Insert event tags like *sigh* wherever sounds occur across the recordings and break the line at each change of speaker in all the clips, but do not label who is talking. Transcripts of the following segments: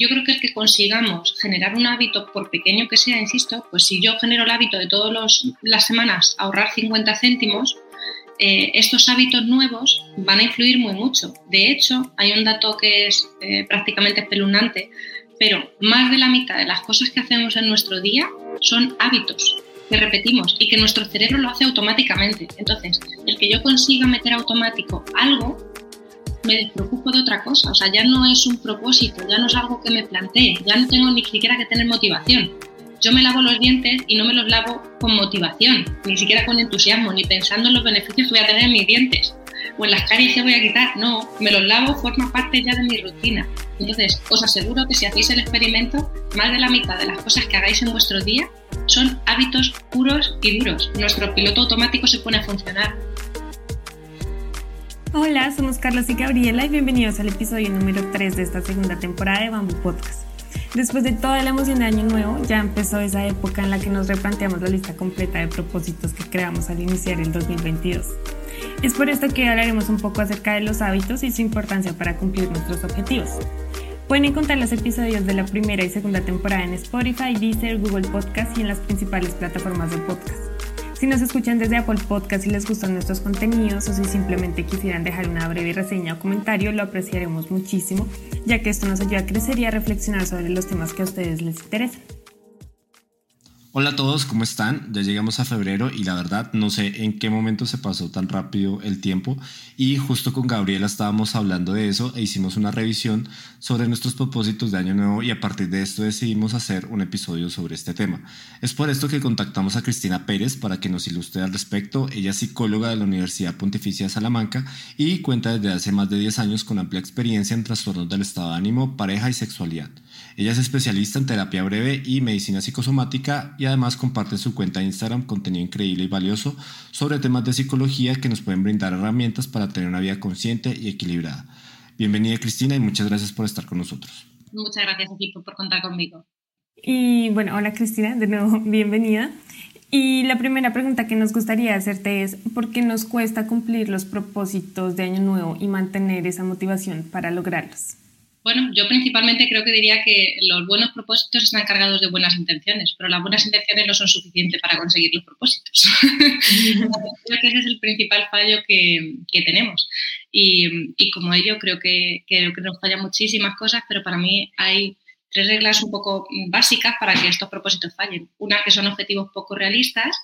Yo creo que el que consigamos generar un hábito, por pequeño que sea, insisto, pues si yo genero el hábito de todas las semanas ahorrar 50 céntimos, eh, estos hábitos nuevos van a influir muy mucho. De hecho, hay un dato que es eh, prácticamente espeluznante, pero más de la mitad de las cosas que hacemos en nuestro día son hábitos que repetimos y que nuestro cerebro lo hace automáticamente. Entonces, el que yo consiga meter automático algo me despreocupo de otra cosa. O sea, ya no es un propósito, ya no es algo que me plantee, ya no tengo ni siquiera que tener motivación. Yo me lavo los dientes y no me los lavo con motivación, ni siquiera con entusiasmo, ni pensando en los beneficios que voy a tener en mis dientes o en las caries que voy a quitar. No, me los lavo, forma parte ya de mi rutina. Entonces, os aseguro que si hacéis el experimento, más de la mitad de las cosas que hagáis en vuestro día son hábitos puros y duros. Nuestro piloto automático se pone a funcionar
Hola, somos Carlos y Gabriela y bienvenidos al episodio número 3 de esta segunda temporada de Bamboo Podcast. Después de toda la emoción de Año Nuevo, ya empezó esa época en la que nos replanteamos la lista completa de propósitos que creamos al iniciar el 2022. Es por esto que hablaremos un poco acerca de los hábitos y su importancia para cumplir nuestros objetivos. Pueden encontrar los episodios de la primera y segunda temporada en Spotify, Deezer, Google Podcast y en las principales plataformas de podcast. Si nos escuchan desde Apple Podcast y les gustan nuestros contenidos o si simplemente quisieran dejar una breve reseña o comentario, lo apreciaremos muchísimo, ya que esto nos ayuda a crecer y a reflexionar sobre los temas que a ustedes les interesan.
Hola a todos, ¿cómo están? Ya llegamos a febrero y la verdad no sé en qué momento se pasó tan rápido el tiempo y justo con Gabriela estábamos hablando de eso e hicimos una revisión sobre nuestros propósitos de año nuevo y a partir de esto decidimos hacer un episodio sobre este tema. Es por esto que contactamos a Cristina Pérez para que nos ilustre al respecto. Ella es psicóloga de la Universidad Pontificia de Salamanca y cuenta desde hace más de 10 años con amplia experiencia en trastornos del estado de ánimo, pareja y sexualidad. Ella es especialista en terapia breve y medicina psicosomática y además comparte en su cuenta de Instagram contenido increíble y valioso sobre temas de psicología que nos pueden brindar herramientas para tener una vida consciente y equilibrada. Bienvenida Cristina y muchas gracias por estar con nosotros.
Muchas gracias equipo por contar conmigo.
Y bueno, hola Cristina, de nuevo *laughs* bienvenida. Y la primera pregunta que nos gustaría hacerte es, ¿por qué nos cuesta cumplir los propósitos de Año Nuevo y mantener esa motivación para lograrlos?
Bueno, yo principalmente creo que diría que los buenos propósitos están cargados de buenas intenciones, pero las buenas intenciones no son suficientes para conseguir los propósitos. *laughs* creo que ese es el principal fallo que, tenemos. Y, como ello, creo que, que, nos fallan muchísimas cosas, pero para mí hay tres reglas un poco básicas para que estos propósitos fallen. Una, que son objetivos poco realistas.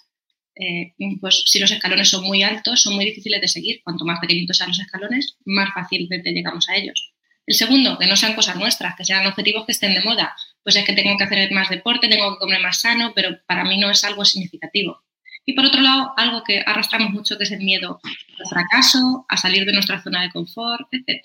Eh, pues si los escalones son muy altos, son muy difíciles de seguir. Cuanto más pequeñitos sean los escalones, más fácilmente llegamos a ellos. El segundo, que no sean cosas nuestras, que sean objetivos que estén de moda. Pues es que tengo que hacer más deporte, tengo que comer más sano, pero para mí no es algo significativo. Y por otro lado, algo que arrastramos mucho, que es el miedo al fracaso, a salir de nuestra zona de confort, etc.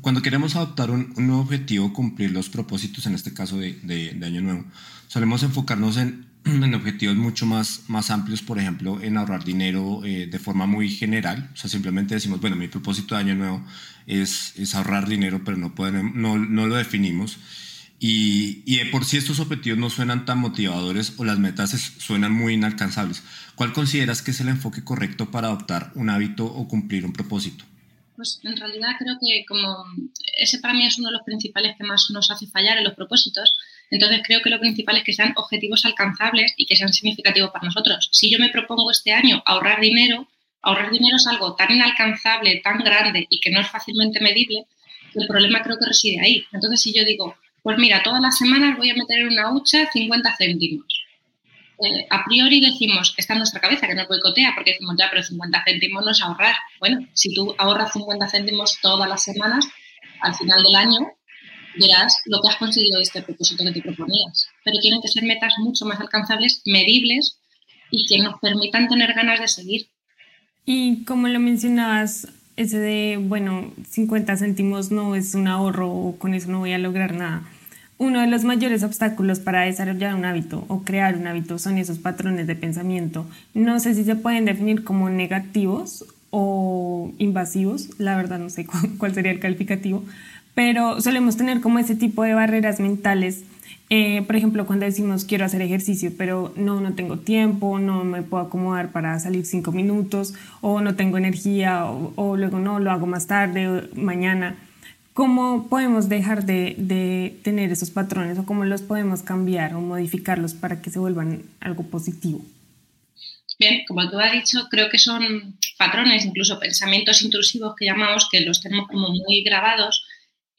Cuando queremos adoptar un, nuevo objetivo, cumplir los propósitos, en este caso de, Año Nuevo, solemos enfocarnos en, *clears throat* objetivos mucho más, más amplios, por ejemplo, en ahorrar dinero eh, de forma muy general. O sea, simplemente decimos, bueno, mi propósito de Año Nuevo es, es ahorrar dinero, pero no, no, no lo definimos. Y, y, de por sí estos objetivos no suenan tan motivadores o las metas suenan muy inalcanzables. ¿Cuál consideras que es el enfoque correcto para adoptar un hábito o cumplir un propósito?
Pues en realidad creo que como ese para mí es uno de los principales que más nos hace fallar en los propósitos, entonces creo que lo principal es que sean objetivos alcanzables y que sean significativos para nosotros. Si yo me propongo este año ahorrar dinero, ahorrar dinero es algo tan inalcanzable, tan grande y que no es fácilmente medible, que el problema creo que reside ahí. Entonces si yo digo, pues mira, todas las semanas voy a meter en una hucha 50 céntimos eh, a priori decimos, está en nuestra cabeza que nos boicotea, porque decimos, ya, pero 50 céntimos no es ahorrar. Bueno, si tú ahorras 50 céntimos todas las semanas, al final del año verás lo que has conseguido de este propósito que te proponías. Pero tienen que ser metas mucho más alcanzables, medibles y que nos permitan tener ganas de seguir.
Y como lo mencionabas, ese de, bueno, 50 céntimos no es un ahorro o con eso no voy a lograr nada uno de los mayores obstáculos para desarrollar un hábito o crear un hábito son esos patrones de pensamiento. No sé si se pueden definir como negativos o invasivos, la verdad no sé *laughs* cuál sería el calificativo, pero solemos tener como ese tipo de barreras mentales. Eh, por ejemplo, cuando decimos quiero hacer ejercicio, pero no, no tengo tiempo, no me puedo acomodar para salir cinco minutos, o no tengo energía, o, o luego no, lo hago más tarde, o mañana. ¿Cómo podemos dejar de, tener esos patrones o cómo los podemos cambiar o modificarlos para que se vuelvan algo positivo?
Bien, como tú has dicho, creo que son patrones, incluso pensamientos intrusivos que llamamos, que los tenemos como muy grabados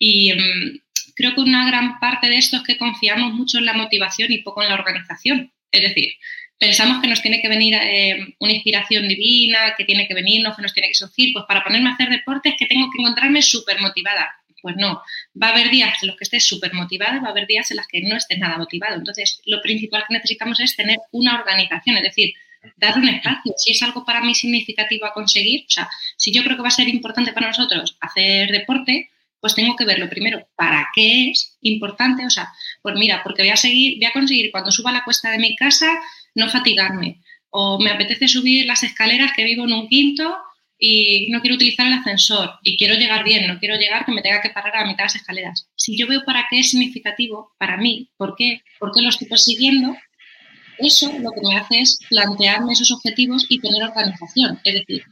y mm, creo que una gran parte de esto es que confiamos mucho en la motivación y poco en la organización. Es decir, pensamos que nos tiene que venir eh, una inspiración divina, que tiene que venirnos, que nos tiene que surgir, pues para ponerme a hacer deportes que tengo que encontrarme súper motivada. Pues no, va a haber días en los que estés súper motivado y va a haber días en los que no estés nada motivado. Entonces, lo principal que necesitamos es tener una organización, es decir, darle un espacio. Si es algo para mí significativo a conseguir, o sea, si yo creo que va a ser importante para nosotros hacer deporte, pues tengo que verlo primero, ¿para qué es importante? O sea, pues mira, porque voy a seguir, voy a conseguir cuando suba la cuesta de mi casa no fatigarme. O me apetece subir las escaleras que vivo en un quinto y no quiero utilizar el ascensor y quiero llegar bien, no quiero llegar que me tenga que parar a mitad de las escaleras. Si yo veo para qué es significativo, para mí, ¿por qué? ¿Por qué lo estoy persiguiendo? Eso lo que me hace es plantearme esos objetivos y tener organización. Es decir,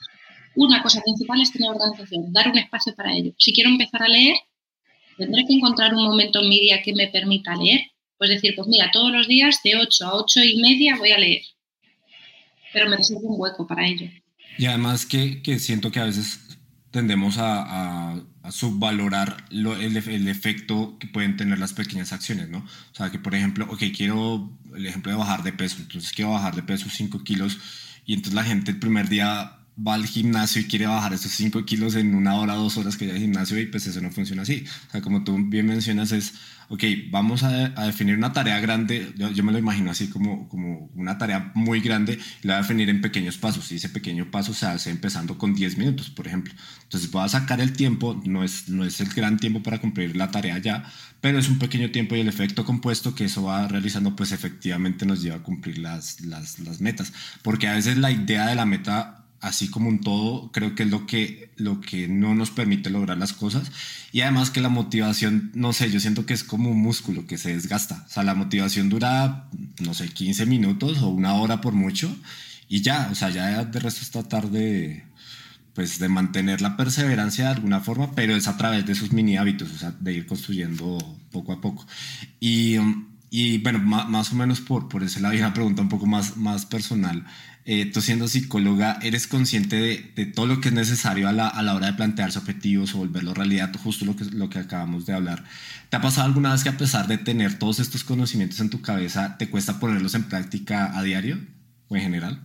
una cosa principal es tener organización, dar un espacio para ello. Si quiero empezar a leer, tendré que encontrar un momento en mi día que me permita leer. Pues decir, pues mira, todos los días de 8 a 8 y media voy a leer. Pero me reservo un hueco para ello.
Y además que, que siento que a veces tendemos a, subvalorar lo, el, el, efecto que pueden tener las pequeñas acciones, ¿no? O sea, que por ejemplo, ok, quiero el ejemplo de bajar de peso, entonces quiero bajar de peso 5 kilos y entonces la gente el primer día va al gimnasio y quiere bajar esos 5 kilos en una hora, dos horas que vaya al gimnasio y pues eso no funciona así. O sea, como tú bien mencionas es, ok, vamos a, a definir una tarea grande, yo, yo, me lo imagino así como, como una tarea muy grande, y la voy a definir en pequeños pasos y ese pequeño paso se hace empezando con 10 minutos, por ejemplo. Entonces voy a sacar el tiempo, no es, no es el gran tiempo para cumplir la tarea ya, pero es un pequeño tiempo y el efecto compuesto que eso va realizando pues efectivamente nos lleva a cumplir las, las, las metas. Porque a veces la idea de la meta así como un todo, creo que es lo que, lo que no nos permite lograr las cosas. Y además que la motivación, no sé, yo siento que es como un músculo que se desgasta. O sea, la motivación dura, no sé, 15 minutos o una hora por mucho y ya, o sea, ya de resto está tarde pues de mantener la perseverancia de alguna forma, pero es a través de esos mini hábitos, o sea, de ir construyendo poco a poco. Y, y bueno, más, o menos por, por ese lado, una pregunta un poco más, más personal. Eh, tú siendo psicóloga, ¿eres consciente de, todo lo que es necesario a la, a la, hora de plantearse objetivos o volverlo realidad, justo lo que, lo que acabamos de hablar? ¿Te ha pasado alguna vez que a pesar de tener todos estos conocimientos en tu cabeza, te cuesta ponerlos en práctica a diario o en general?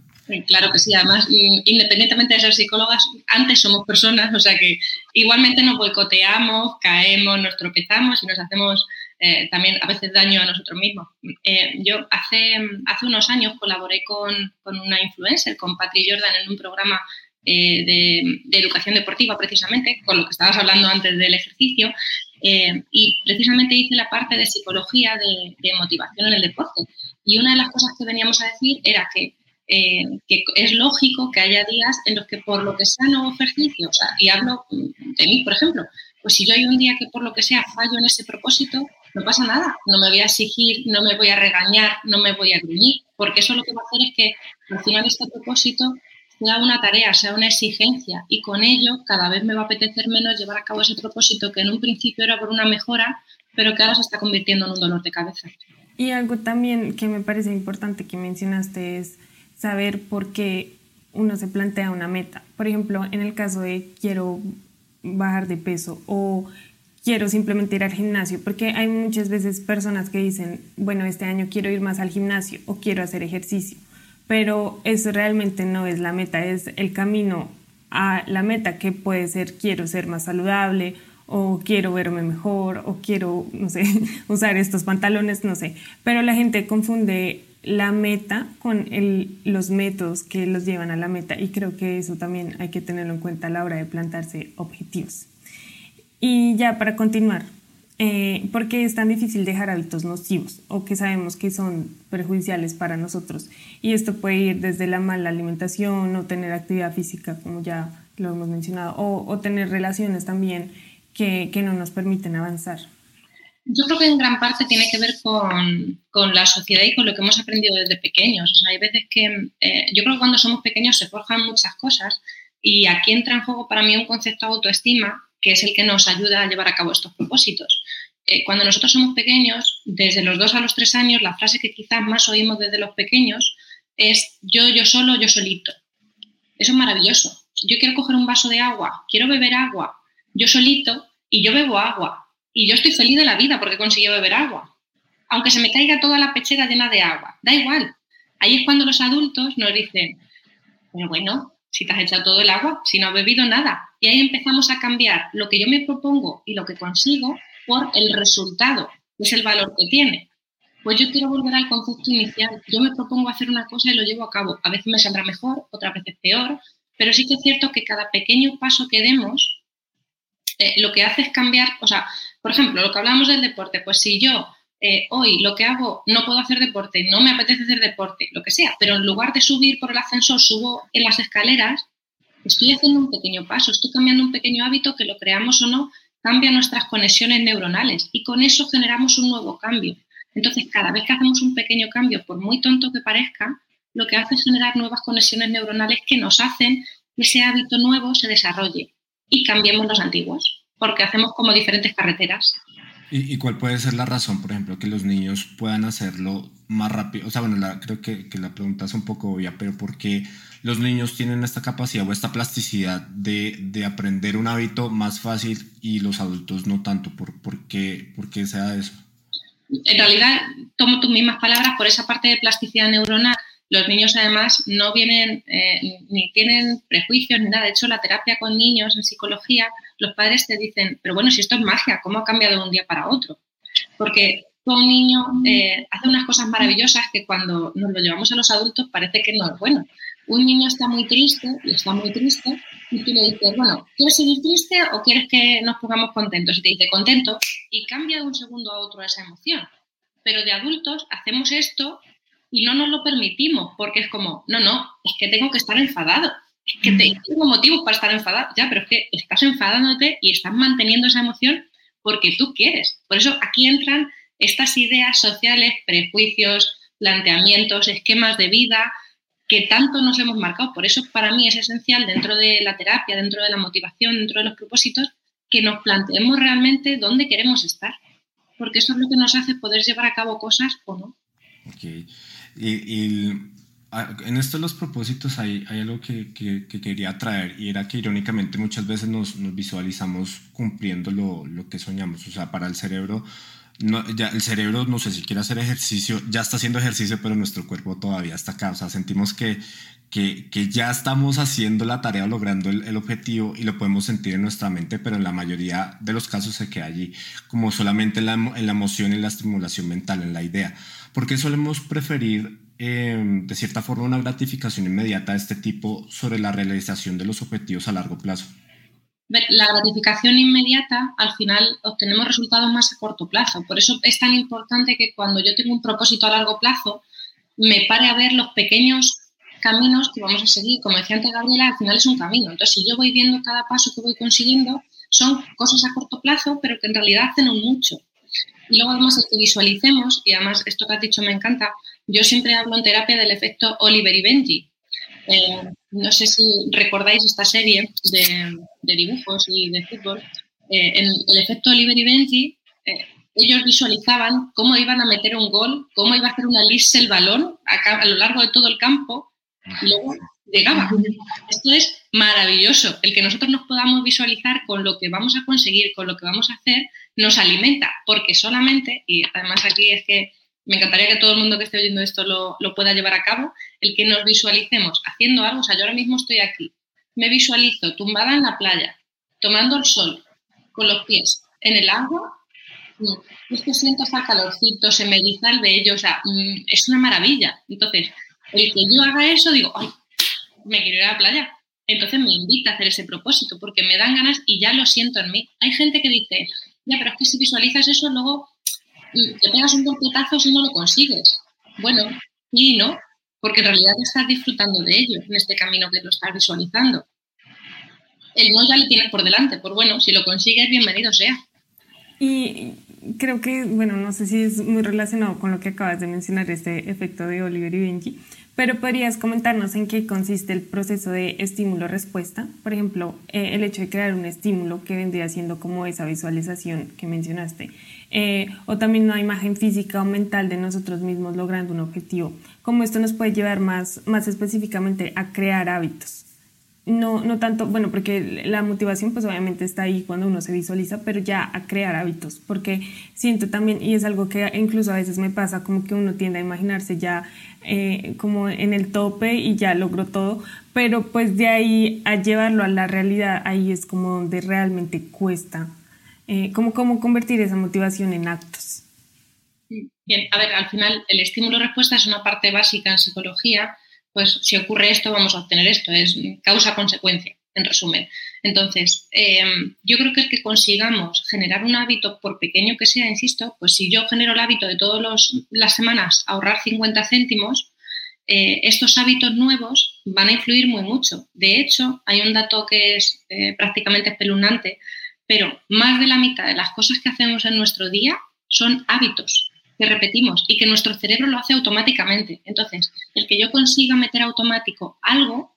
Claro que sí, además, independientemente de ser psicólogas, antes somos personas, o sea que igualmente nos boicoteamos, caemos, nos tropezamos y nos hacemos eh, también a veces daño a nosotros mismos. Eh, yo hace, hace unos años colaboré con, con, una influencer, con Patri Jordan, en un programa eh, de, educación deportiva, precisamente, con lo que estabas hablando antes del ejercicio, y precisamente hice la parte de psicología de, motivación en el deporte. Y una de las cosas que veníamos a decir era que es lógico que haya días en los que por lo que sea no ejercicio, o sea, y hablo de mí, por ejemplo, pues si yo hay un día que por lo que sea fallo en ese propósito, no pasa nada, no me voy a exigir, no me voy a regañar, no me voy a gruñir, porque eso lo que va a hacer es que al final este propósito sea una tarea, sea una exigencia y con ello cada vez me va a apetecer menos llevar a cabo ese propósito que en un principio era por una mejora, pero que ahora se está convirtiendo en un dolor de cabeza.
Y algo también que me parece importante que mencionaste es saber por qué uno se plantea una meta. Por ejemplo, en el caso de quiero bajar de peso o quiero simplemente ir al gimnasio, porque hay muchas veces personas que dicen, bueno, este año quiero ir más al gimnasio o quiero hacer ejercicio, pero eso realmente no es la meta, es el camino a la meta que puede ser quiero ser más saludable o quiero verme mejor o quiero, no sé, *laughs* usar estos pantalones, no sé, pero la gente confunde la meta con el, los métodos que los llevan a la meta y creo que eso también hay que tenerlo en cuenta a la hora de plantarse objetivos. Y ya para continuar, Eh, ¿Por qué es tan difícil dejar hábitos nocivos o que sabemos que son perjudiciales para nosotros? Y esto puede ir desde la mala alimentación, no tener actividad física, como ya lo hemos mencionado, o, tener relaciones también que, que, no nos permiten avanzar.
Yo creo que en gran parte tiene que ver con, con la sociedad y con lo que hemos aprendido desde pequeños. O hay veces que eh, yo creo que cuando somos pequeños se forjan muchas cosas y aquí entra en juego para mí un concepto de autoestima que es el que nos ayuda a llevar a cabo estos propósitos. Eh, cuando nosotros somos pequeños, desde los dos a los tres años, la frase que quizás más oímos desde los pequeños es yo, yo solo, yo solito. Eso es maravilloso. Yo quiero coger un vaso de agua, quiero beber agua, yo solito, y yo bebo agua. Y yo estoy feliz de la vida porque he beber agua. Aunque se me caiga toda la pechera llena de agua, da igual. Ahí es cuando los adultos nos dicen, pero bueno, si te has echado todo el agua, si no has bebido nada. Y ahí empezamos a cambiar lo que yo me propongo y lo que consigo por el resultado, que es el valor que tiene. Pues yo quiero volver al concepto inicial. Yo me propongo hacer una cosa y lo llevo a cabo. A veces me saldrá mejor, otras veces peor, pero sí que es cierto que cada pequeño paso que demos eh, lo que hace es cambiar, o sea, por ejemplo, lo que hablamos del deporte, pues si yo eh, hoy lo que hago, no puedo hacer deporte, no me apetece hacer deporte, lo que sea, pero en lugar de subir por el ascensor, subo en las escaleras, estoy haciendo un pequeño paso, estoy cambiando un pequeño hábito que lo creamos o no, cambia nuestras conexiones neuronales y con eso generamos un nuevo cambio. Entonces, cada vez que hacemos un pequeño cambio, por muy tonto que parezca, lo que hace es generar nuevas conexiones neuronales que nos hacen que ese hábito nuevo se desarrolle y cambiemos los antiguos, porque hacemos como diferentes carreteras.
¿Y, cuál puede ser la razón, por ejemplo, que los niños puedan hacerlo más rápido? O sea, bueno, creo que, la pregunta es un poco obvia, pero ¿por qué los niños tienen esta capacidad o esta plasticidad de, aprender un hábito más fácil y los adultos no tanto? ¿Por, qué, ¿Por qué sea eso?
En realidad, tomo tus mismas palabras por esa parte de plasticidad neuronal. Los niños además no vienen eh, ni tienen prejuicios ni nada. De hecho, la terapia con niños en psicología, los padres te dicen, pero bueno, si esto es magia, ¿cómo ha cambiado de un día para otro? Porque un niño eh, hace unas cosas maravillosas que cuando nos lo llevamos a los adultos parece que no es bueno. Un niño está muy triste y está muy triste y tú le dices, bueno, ¿quieres seguir triste o quieres que nos pongamos contentos? Y te dice contento y cambia de un segundo a otro esa emoción. Pero de adultos hacemos esto y no nos lo permitimos porque es como, no, no, es que tengo que estar enfadado. Es que tengo motivos para estar enfadado. Ya, pero es que estás enfadándote y estás manteniendo esa emoción porque tú quieres. Por eso aquí entran estas ideas sociales, prejuicios, planteamientos, esquemas de vida que tanto nos hemos marcado. Por eso para mí es esencial dentro de la terapia, dentro de la motivación, dentro de los propósitos, que nos planteemos realmente dónde queremos estar. Porque eso es lo que nos hace poder llevar a cabo cosas o no.
Okay. Y, en esto de los propósitos hay, hay algo que, que, quería traer y era que irónicamente muchas veces nos, nos visualizamos cumpliendo lo, lo, que soñamos. O sea, para el cerebro, no, ya el cerebro no sé si quiere hacer ejercicio, ya está haciendo ejercicio, pero nuestro cuerpo todavía está acá. O sea, sentimos que, que, que ya estamos haciendo la tarea, logrando el, el, objetivo y lo podemos sentir en nuestra mente, pero en la mayoría de los casos se queda allí, como solamente en la, en la emoción y la estimulación mental, en la idea. ¿Por qué solemos preferir, em, de cierta forma, una gratificación inmediata de este tipo sobre la realización de los objetivos a largo plazo?
La gratificación inmediata, al final obtenemos resultados más a corto plazo. Por eso es tan importante que cuando yo tengo un propósito a largo plazo, me pare a ver los pequeños caminos que vamos a seguir. Como decía antes Gabriela, al final es un camino. Entonces, si yo voy viendo cada paso que voy consiguiendo, son cosas a corto plazo, pero que en realidad hacen un mucho. Y luego además el que visualicemos, y además esto que has dicho me encanta, yo siempre hablo en terapia del efecto Oliver y Benji. Eh, no sé si recordáis esta serie de, dibujos y de fútbol. Eh, en el efecto Oliver y Benji, eh, ellos visualizaban cómo iban a meter un gol, cómo iba a hacer una lista el balón a, a, lo largo de todo el campo y luego llegaba. Esto es maravilloso. El que nosotros nos podamos visualizar con lo que vamos a conseguir, con lo que vamos a hacer, nos alimenta, porque solamente, y además aquí es que me encantaría que todo el mundo que esté oyendo esto lo, pueda llevar a cabo, el que nos visualicemos haciendo algo, o sea, yo ahora mismo estoy aquí, me visualizo tumbada en la playa, tomando el sol, con los pies en el agua, mm, es que siento hasta calorcito, se me eriza el vello, o sea, mm, es una maravilla. Entonces, el que yo haga eso, digo, ay, me quiero ir a la playa. Entonces me invita a hacer ese propósito porque me dan ganas y ya lo siento en mí. Hay gente que dice, Ya, pero es que si visualizas eso, luego te pegas un golpetazo si no lo consigues. Bueno, y no, porque en realidad estás disfrutando de ello en este camino que lo estás visualizando. El no ya lo tienes por delante, pues bueno, si lo consigues, bienvenido sea.
Y creo que, bueno, no sé si es muy relacionado con lo que acabas de mencionar, este efecto de Oliver y Benji, pero podrías comentarnos en qué consiste el proceso de estímulo-respuesta. Por ejemplo, eh, el hecho de crear un estímulo que vendría siendo como esa visualización que mencionaste, eh, o también una imagen física o mental de nosotros mismos logrando un objetivo. Cómo esto nos puede llevar más, más específicamente a crear hábitos no, no tanto, bueno, porque la motivación pues obviamente está ahí cuando uno se visualiza, pero ya a crear hábitos, porque siento también, y es algo que incluso a veces me pasa, como que uno tiende a imaginarse ya eh, como en el tope y ya logró todo, pero pues de ahí a llevarlo a la realidad, ahí es como donde realmente cuesta, eh, como cómo convertir esa motivación en actos.
Bien, a ver, al final el estímulo-respuesta es una parte básica en psicología pues si ocurre esto, vamos a obtener esto, es causa-consecuencia, en resumen. Entonces, em, yo creo que es que consigamos generar un hábito, por pequeño que sea, insisto, pues si yo genero el hábito de todas las semanas ahorrar 50 céntimos, eh, estos hábitos nuevos van a influir muy mucho. De hecho, hay un dato que es eh, prácticamente espeluznante, pero más de la mitad de las cosas que hacemos en nuestro día son hábitos que repetimos y que nuestro cerebro lo hace automáticamente. Entonces, el que yo consiga meter automático algo,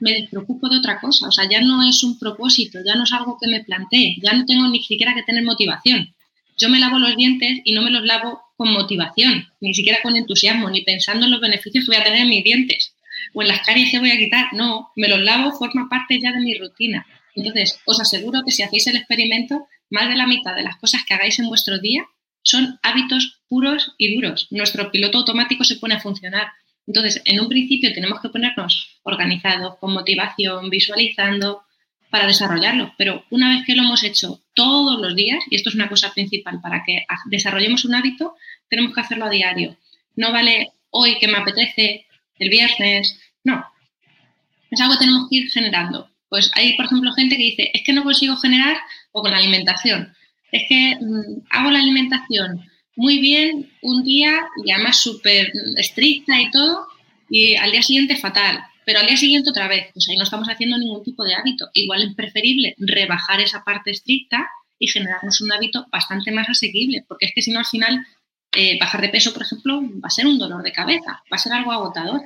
me despreocupo de otra cosa. O sea, ya no es un propósito, ya no es algo que me plantee, ya no tengo ni siquiera que tener motivación. Yo me lavo los dientes y no me los lavo con motivación, ni siquiera con entusiasmo, ni pensando en los beneficios que voy a tener en mis dientes o en las caries que voy a quitar. No, me los lavo, forma parte ya de mi rutina. Entonces, os aseguro que si hacéis el experimento, más de la mitad de las cosas que hagáis en vuestro día son hábitos puros y duros. Nuestro piloto automático se pone a funcionar. Entonces, en un principio tenemos que ponernos organizados, con motivación, visualizando, para desarrollarlo. Pero una vez que lo hemos hecho todos los días, y esto es una cosa principal para que desarrollemos un hábito, tenemos que hacerlo a diario. No vale hoy que me apetece, el viernes, no. Es algo que tenemos que ir generando. Pues hay, por ejemplo, gente que dice, es que no consigo generar o con la alimentación es que mm, hago la alimentación muy bien un día y además súper estricta y todo, y al día siguiente fatal, pero al día siguiente otra vez, pues ahí no estamos haciendo ningún tipo de hábito. Igual es preferible rebajar esa parte estricta y generarnos un hábito bastante más asequible, porque es que si no al final eh, bajar de peso, por ejemplo, va a ser un dolor de cabeza, va a ser algo agotador,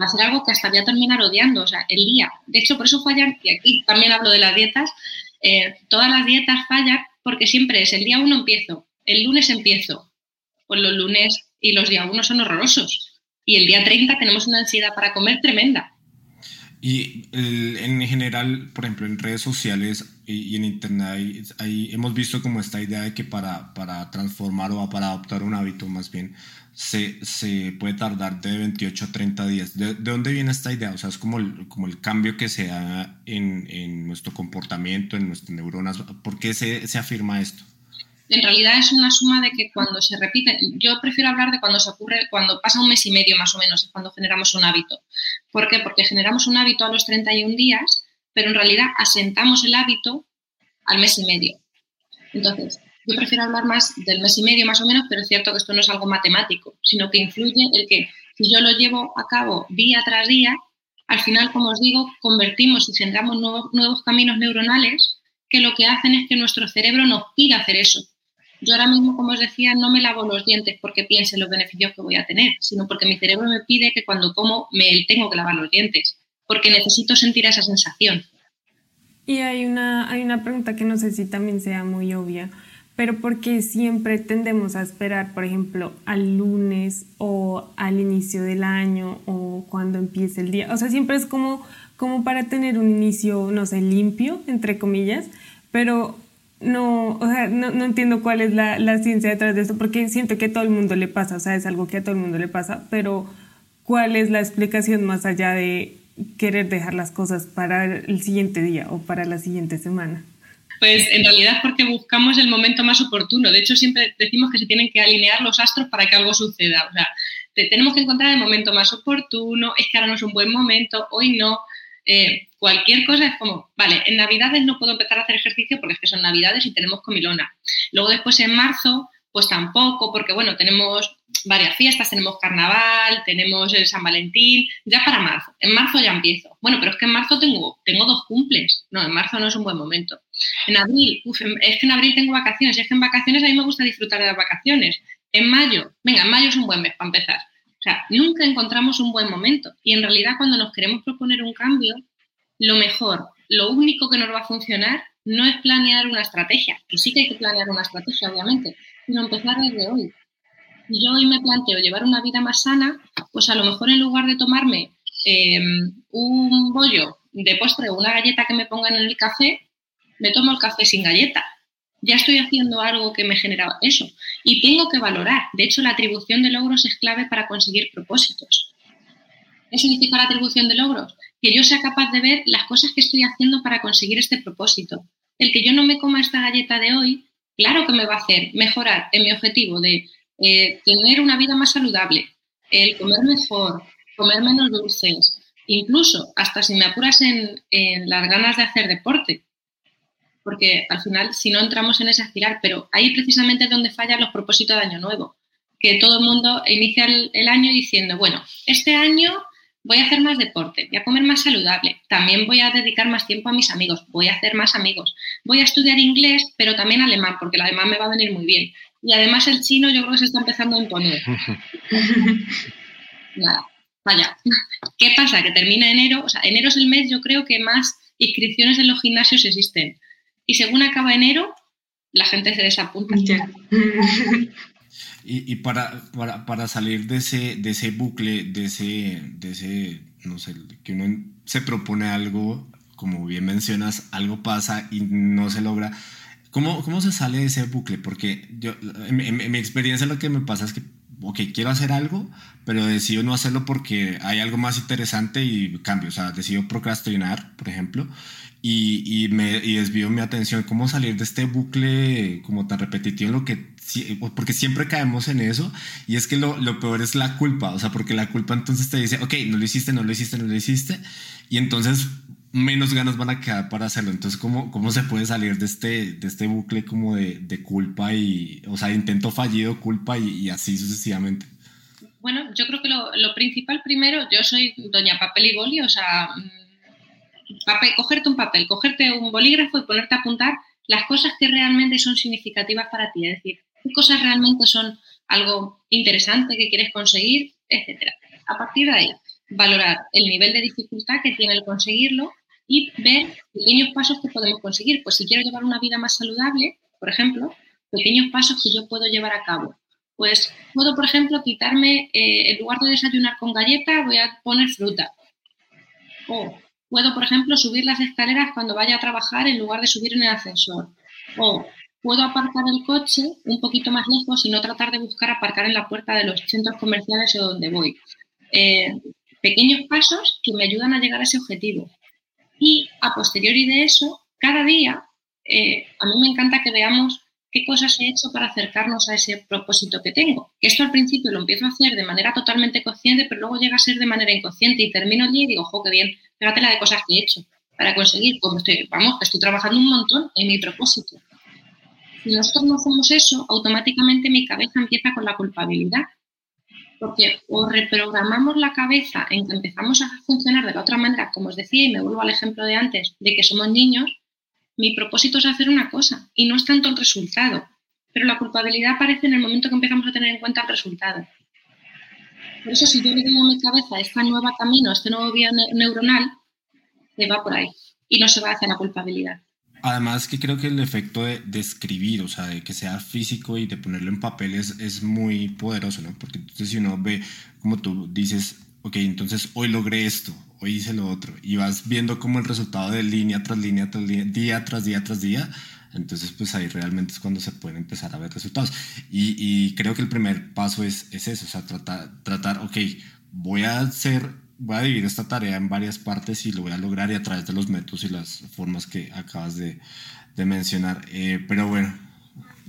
va a ser algo que hasta voy a terminar odiando, o sea, el día. De hecho, por eso fallan, y aquí también hablo de las dietas, eh, todas las dietas fallan porque siempre es el día uno empiezo, el lunes empiezo. Pues los lunes y los días uno son horrorosos. Y el día 30 tenemos una ansiedad para comer tremenda.
Y en general, por ejemplo, en redes sociales y, en internet, ahí hemos visto como esta idea de que para, para transformar o para adoptar un hábito más bien, se, se puede tardar de 28 a 30 días. ¿De, dónde viene esta idea? O sea, es como el, como el cambio que se da en, en nuestro comportamiento, en nuestras neuronas. ¿Por qué se, se afirma esto?
en realidad es una suma de que cuando se repite, yo prefiero hablar de cuando se ocurre, cuando pasa un mes y medio más o menos, es cuando generamos un hábito. ¿Por qué? Porque generamos un hábito a los 31 días, pero en realidad asentamos el hábito al mes y medio. Entonces, yo prefiero hablar más del mes y medio más o menos, pero es cierto que esto no es algo matemático, sino que influye el que si yo lo llevo a cabo día tras día, al final, como os digo, convertimos y generamos nuevos, nuevos caminos neuronales que lo que hacen es que nuestro cerebro nos pida hacer eso. Yo ahora mismo, como os decía, no me lavo los dientes porque piense en los beneficios que voy a tener, sino porque mi cerebro me pide que cuando como me tengo que lavar los dientes, porque necesito sentir esa sensación.
Y hay una, hay una pregunta que no sé si también sea muy obvia, pero porque siempre tendemos a esperar, por ejemplo, al lunes o al inicio del año o cuando empiece el día. O sea, siempre es como, como para tener un inicio, no sé, limpio, entre comillas, pero no, o sea, no, entiendo cuál es la, la, ciencia detrás de esto, porque siento que a todo el mundo le pasa, o sea, es algo que a todo el mundo le pasa, pero ¿cuál es la explicación más allá de querer dejar las cosas para el siguiente día o para la siguiente semana?
Pues en realidad porque buscamos el momento más oportuno. De hecho, siempre decimos que se tienen que alinear los astros para que algo suceda. O sea, tenemos que encontrar el momento más oportuno, es que ahora no es un buen momento, hoy no. Eh, cualquier cosa es como, vale, en Navidades no puedo empezar a hacer ejercicio porque es que son Navidades y tenemos comilona. Luego después en marzo, pues tampoco, porque bueno, tenemos varias fiestas, tenemos carnaval, tenemos el San Valentín, ya para marzo. En marzo ya empiezo. Bueno, pero es que en marzo tengo, tengo dos cumples. No, en marzo no es un buen momento. En abril, es que en abril tengo vacaciones, es que en vacaciones a mí me gusta disfrutar de las vacaciones. En mayo, venga, en mayo es un buen mes para empezar. O sea, nunca encontramos un buen momento. Y en realidad cuando nos queremos proponer un cambio, lo mejor, lo único que nos va a funcionar no es planear una estrategia, que sí que hay que planear una estrategia, obviamente, sino empezar desde hoy. Yo hoy me planteo llevar una vida más sana, pues a lo mejor en lugar de tomarme em, un bollo de postre o una galleta que me pongan en el café, me tomo el café sin galleta. Ya estoy haciendo algo que me genera eso. Y tengo que valorar. De hecho, la atribución de logros es clave para conseguir propósitos. ¿Qué significa la atribución de logros? Que yo sea capaz de ver las cosas que estoy haciendo para conseguir este propósito. El que yo no me coma esta galleta de hoy, claro que me va a hacer mejorar en mi objetivo de eh, tener una vida más saludable, el comer mejor, comer menos dulces, incluso hasta si me apuras en, en las ganas de hacer deporte porque al final si no entramos en esa espiral, pero ahí precisamente es donde fallan los propósitos de Año Nuevo, que todo el mundo inicia el, año diciendo, bueno, este año voy a hacer más deporte, voy a comer más saludable, también voy a dedicar más tiempo a mis amigos, voy a hacer más amigos, voy a estudiar inglés, pero también alemán, porque el alemán me va a venir muy bien. Y además el chino yo creo que se está empezando a imponer. *laughs* Nada, vaya. ¿Qué pasa? Que termina enero, o sea, enero es el mes yo creo que más inscripciones en los gimnasios existen y según acaba enero, la gente se desapunta. *laughs*
Y, y para, para, para, salir de ese, de ese bucle, de ese, de ese, no sé, que uno se propone algo, como bien mencionas, algo pasa y no se logra. ¿Cómo, cómo se sale de ese bucle? Porque yo, en, en mi experiencia lo que me pasa es que ok, quiero hacer algo, pero decido no hacerlo porque hay algo más interesante y cambio. O sea, decido procrastinar, por ejemplo, y, y, me, y desvío mi atención. ¿Cómo salir de este bucle como tan repetitivo en lo que... Porque siempre caemos en eso y es que lo, lo, peor es la culpa, o sea, porque la culpa entonces te dice, ok, no lo hiciste, no lo hiciste, no lo hiciste, y entonces menos ganas van a quedar para hacerlo. Entonces, ¿cómo, cómo se puede salir de este, de este bucle como de, de culpa y, o sea, intento fallido, culpa y, y así sucesivamente?
Bueno, yo creo que lo, lo, principal primero, yo soy doña papel y boli, o sea, papel, cogerte un papel, cogerte un bolígrafo y ponerte a apuntar las cosas que realmente son significativas para ti, es decir, qué cosas realmente son algo interesante que quieres conseguir, etcétera. A partir de ahí, valorar el nivel de dificultad que tiene el conseguirlo y ver pequeños pasos que podemos conseguir. Pues si quiero llevar una vida más saludable, por ejemplo, pequeños pasos que yo puedo llevar a cabo. Pues puedo, por ejemplo, quitarme, eh, en lugar de desayunar con galleta, voy a poner fruta. O Puedo, por ejemplo, subir las escaleras cuando vaya a trabajar en lugar de subir en el ascensor. O puedo aparcar el coche un poquito más lejos y no tratar de buscar aparcar en la puerta de los centros comerciales o donde voy. Eh, pequeños pasos que me ayudan a llegar a ese objetivo. Y a posteriori de eso, cada día, eh, a mí me encanta que veamos qué cosas he hecho para acercarnos a ese propósito que tengo. Esto al principio lo empiezo a hacer de manera totalmente consciente, pero luego llega a ser de manera inconsciente y termino día y digo, ojo, qué bien, fíjate la de cosas que he hecho para conseguir, como estoy, vamos, que estoy trabajando un montón en mi propósito. Si nosotros no hacemos eso, automáticamente mi cabeza empieza con la culpabilidad. Porque o reprogramamos la cabeza en que empezamos a funcionar de la otra manera, como os decía, y me vuelvo al ejemplo de antes, de que somos niños, mi propósito es hacer una cosa y no es tanto el resultado. Pero la culpabilidad aparece en el momento que empezamos a tener en cuenta el resultado. Por eso, si yo le doy a mi cabeza este nuevo camino, este nuevo vía neuronal, se va por ahí y no se va hacia la culpabilidad.
Además que creo que el efecto de, de, escribir, o sea, de que sea físico y de ponerlo en papel es, es muy poderoso, ¿no? Porque entonces si uno ve, como tú dices, ok, entonces hoy logré esto, hoy hice lo otro, y vas viendo como el resultado de línea tras línea, tras línea día tras día tras día, entonces pues ahí realmente es cuando se pueden empezar a ver resultados. Y, creo que el primer paso es, es eso, o sea, tratar, tratar, ok, voy a hacer, voy a dividir esta tarea en varias partes y lo voy a lograr y a través de los métodos y las formas que acabas de, de mencionar. Eh, pero bueno,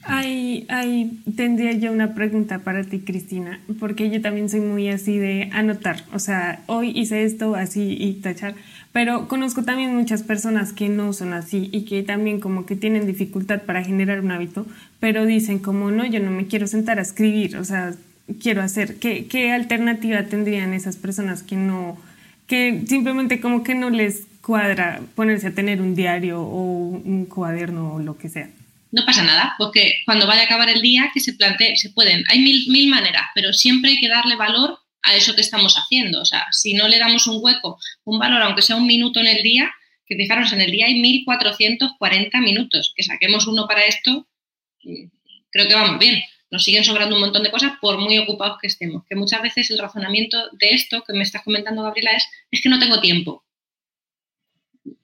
Ahí, ahí tendría yo una pregunta para ti, Cristina, porque yo también soy muy así de anotar, o sea, hoy hice esto así y tachar, pero conozco también muchas personas que no son así y que también como que tienen dificultad para generar un hábito, pero dicen como no, yo no me quiero sentar a escribir, o sea, quiero hacer, ¿qué, qué alternativa tendrían esas personas que no, que simplemente como que no les cuadra ponerse a tener un diario o un cuaderno o lo que sea?
no pasa nada, porque cuando vaya a acabar el día, que se plantee, se pueden, hay mil, mil maneras, pero siempre hay que darle valor a eso que estamos haciendo. O sea, si no le damos un hueco, un valor, aunque sea un minuto en el día, que fijaros, en el día hay 1440 minutos, que saquemos uno para esto, creo que vamos bien. Nos siguen sobrando un montón de cosas por muy ocupados que estemos. Que muchas veces el razonamiento de esto que me estás comentando, Gabriela, es, es que no tengo tiempo.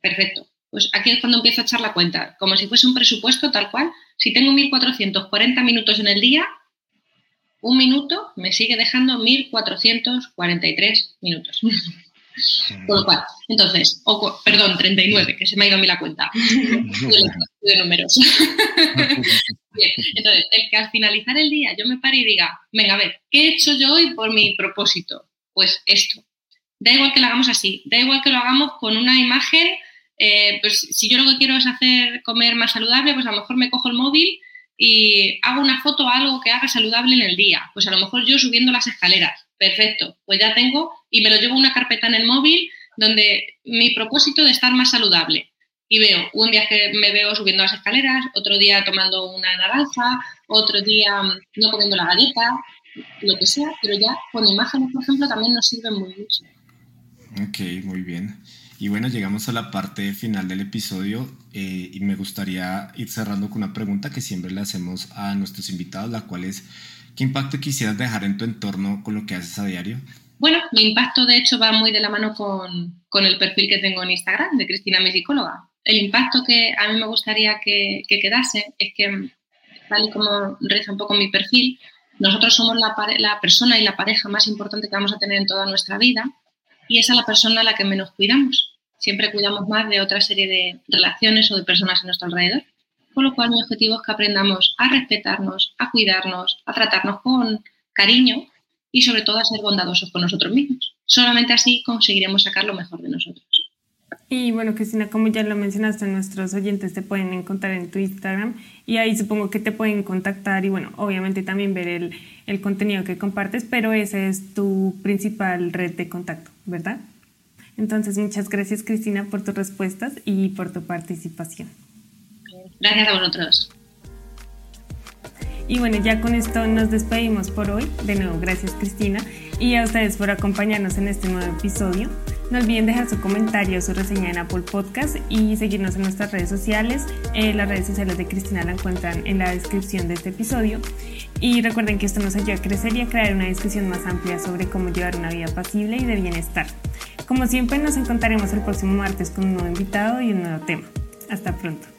Perfecto pues aquí es cuando empiezo a echar la cuenta, como si fuese un presupuesto tal cual. Si tengo 1.440 minutos en el día, un minuto me sigue dejando 1.443 minutos. Por lo cual, entonces, perdón, 39, que se me ha ido a mí la cuenta *laughs* de números. *laughs* entonces, el que al finalizar el día yo me pare y diga, venga, a ver, ¿qué he hecho yo hoy por mi propósito? Pues esto. Da igual que lo hagamos así, da igual que lo hagamos con una imagen eh, pues si yo lo que quiero es hacer comer más saludable, pues a lo mejor me cojo el móvil y hago una foto o algo que haga saludable en el día. Pues a lo mejor yo subiendo las escaleras. Perfecto, pues ya tengo y me lo llevo a una carpeta en el móvil donde mi propósito de estar más saludable. Y veo, un día que me veo subiendo las escaleras, otro día tomando una naranja, otro día mm, no comiendo la galleta, lo que sea, pero ya con imágenes, por ejemplo, también nos sirven muy mucho.
Ok, muy bien. Y bueno, llegamos a la parte final del episodio eh, y me gustaría ir cerrando con una pregunta que siempre le hacemos a nuestros invitados, la cual es, ¿qué impacto quisieras dejar en tu entorno con lo que haces a diario?
Bueno, mi impacto de hecho va muy de la mano con, con el perfil que tengo en Instagram de Cristina, mi psicóloga. El impacto que a mí me gustaría que, que quedase es que, tal y como reza un poco mi perfil, nosotros somos la, persona y la pareja más importante que vamos a tener en toda nuestra vida y es a la persona a la que menos cuidamos. Siempre cuidamos más de otra serie de relaciones o de personas a nuestro alrededor. Con lo cual mi objetivo es que aprendamos a respetarnos, a cuidarnos, a tratarnos con cariño y sobre todo a ser bondadosos con nosotros mismos. Solamente así conseguiremos sacar lo mejor de nosotros.
Y bueno, Cristina, como ya lo mencionaste, nuestros oyentes te pueden encontrar en tu Instagram y ahí supongo que te pueden contactar y bueno, obviamente también ver el, el contenido que compartes, pero esa es tu principal red de contacto, ¿verdad? Entonces, muchas gracias Cristina por tus respuestas y por tu participación.
Gracias a vosotros.
Y bueno, ya con esto nos despedimos por hoy. De nuevo, gracias Cristina y a ustedes por acompañarnos en este nuevo episodio. No olviden dejar su comentario, su reseña en Apple Podcast y seguirnos en nuestras redes sociales. Eh, las redes sociales de Cristina la encuentran en la descripción de este episodio. Y recuerden que esto nos ayuda a crecer y a crear una discusión más amplia sobre cómo llevar una vida pasible y de bienestar. Como siempre, nos encontraremos el próximo martes con un nuevo invitado y un nuevo tema. Hasta pronto.